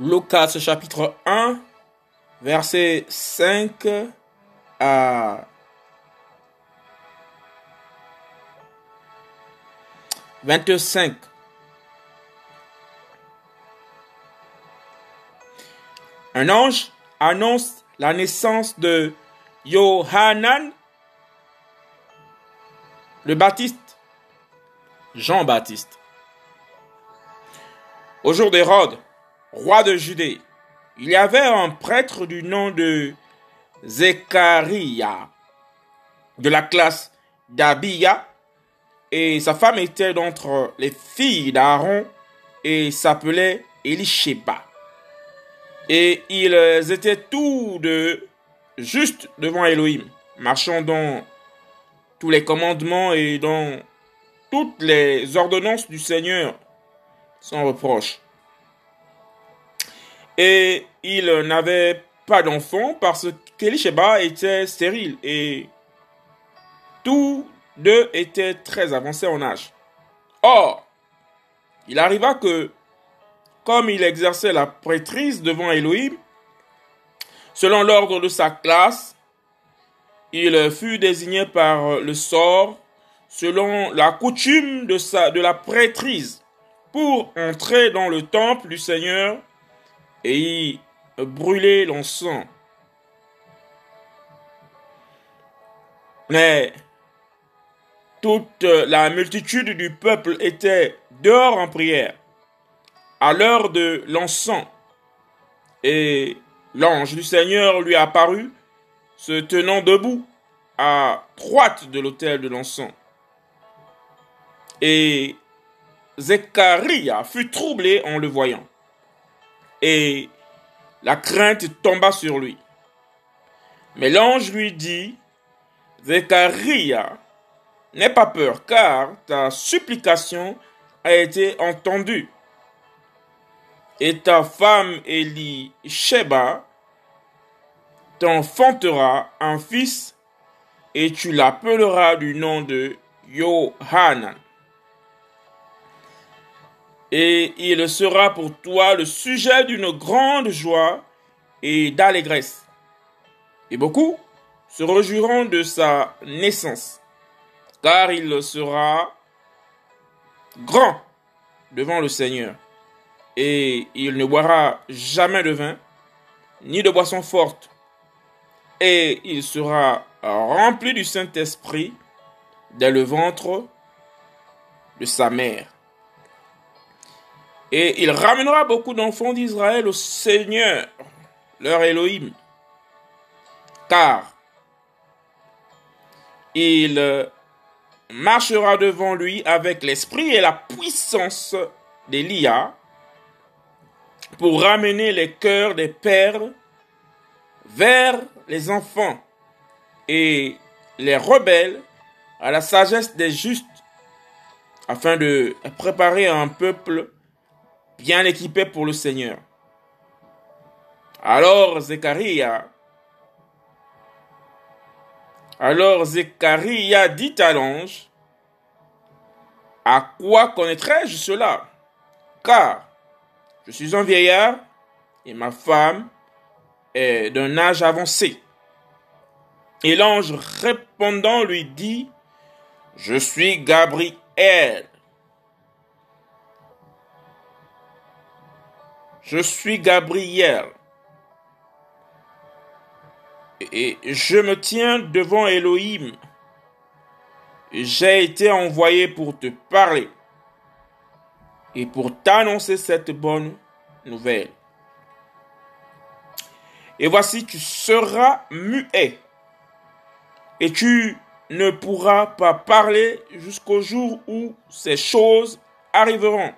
Lucas chapitre 1, verset 5 à 25. Un ange annonce la naissance de Yohanan le Baptiste, Jean-Baptiste. Au jour d'Hérode, roi de Judée, il y avait un prêtre du nom de Zechariah, de la classe d'Abia, et sa femme était d'entre les filles d'Aaron et s'appelait Elisheba. Et ils étaient tous deux justes devant Elohim, marchant dans tous les commandements et dans toutes les ordonnances du Seigneur sans reproche. Et il n'avait pas d'enfant parce qu'Elisheba était stérile et tous deux étaient très avancés en âge. Or, il arriva que, comme il exerçait la prêtrise devant Elohim, selon l'ordre de sa classe, il fut désigné par le sort selon la coutume de, sa, de la prêtrise pour entrer dans le temple du Seigneur et y brûler l'encens. Mais toute la multitude du peuple était dehors en prière à l'heure de l'encens. Et l'ange du Seigneur lui apparut, se tenant debout à droite de l'autel de l'encens. Et Zechariah fut troublé en le voyant. Et la crainte tomba sur lui. Mais l'ange lui dit, Zechariah, n'aie pas peur, car ta supplication a été entendue. Et ta femme Elie Sheba t'enfantera un fils, et tu l'appelleras du nom de Yohanan et il sera pour toi le sujet d'une grande joie et d'allégresse. Et beaucoup se réjouiront de sa naissance, car il sera grand devant le Seigneur, et il ne boira jamais de vin, ni de boisson forte, et il sera rempli du Saint-Esprit dès le ventre de sa mère. Et il ramènera beaucoup d'enfants d'Israël au Seigneur, leur Elohim. Car il marchera devant lui avec l'esprit et la puissance d'Elia pour ramener les cœurs des pères vers les enfants et les rebelles à la sagesse des justes afin de préparer un peuple bien équipé pour le Seigneur. Alors Zechariah, alors Zechariah dit à l'ange, à quoi connaîtrais-je cela? Car je suis un vieillard et ma femme est d'un âge avancé. Et l'ange répondant lui dit, Je suis Gabriel, Je suis Gabriel. Et je me tiens devant Elohim. J'ai été envoyé pour te parler et pour t'annoncer cette bonne nouvelle. Et voici, tu seras muet et tu ne pourras pas parler jusqu'au jour où ces choses arriveront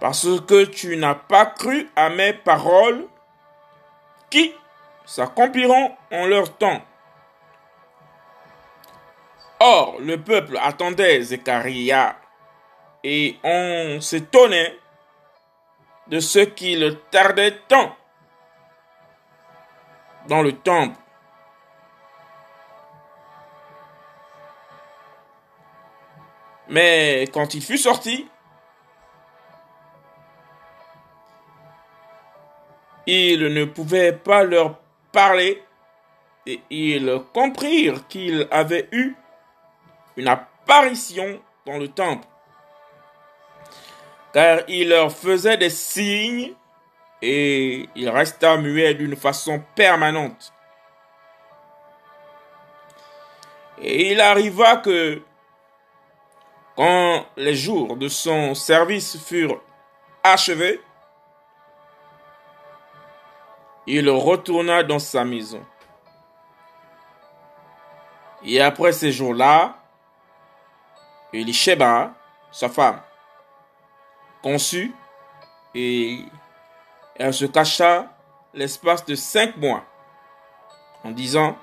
parce que tu n'as pas cru à mes paroles qui s'accompliront en leur temps. Or, le peuple attendait Zechariah et on s'étonnait de ce qu'il tardait tant dans le temple. Mais quand il fut sorti, Il ne pouvait pas leur parler et ils comprirent qu'il avait eu une apparition dans le temple. Car il leur faisait des signes et il resta muet d'une façon permanente. Et il arriva que, quand les jours de son service furent achevés, il retourna dans sa maison. Et après ces jours-là, Elisheba, sa femme, conçut et elle se cacha l'espace de cinq mois en disant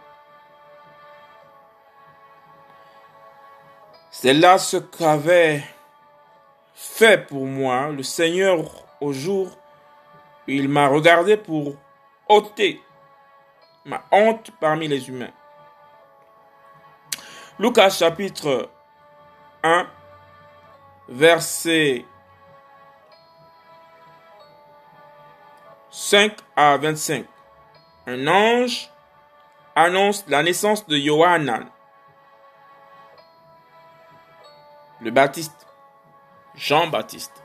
C'est là ce qu'avait fait pour moi le Seigneur au jour où il m'a regardé pour ôter ma honte parmi les humains. Lucas chapitre 1, verset 5 à 25. Un ange annonce la naissance de Johanan, le Baptiste, Jean-Baptiste.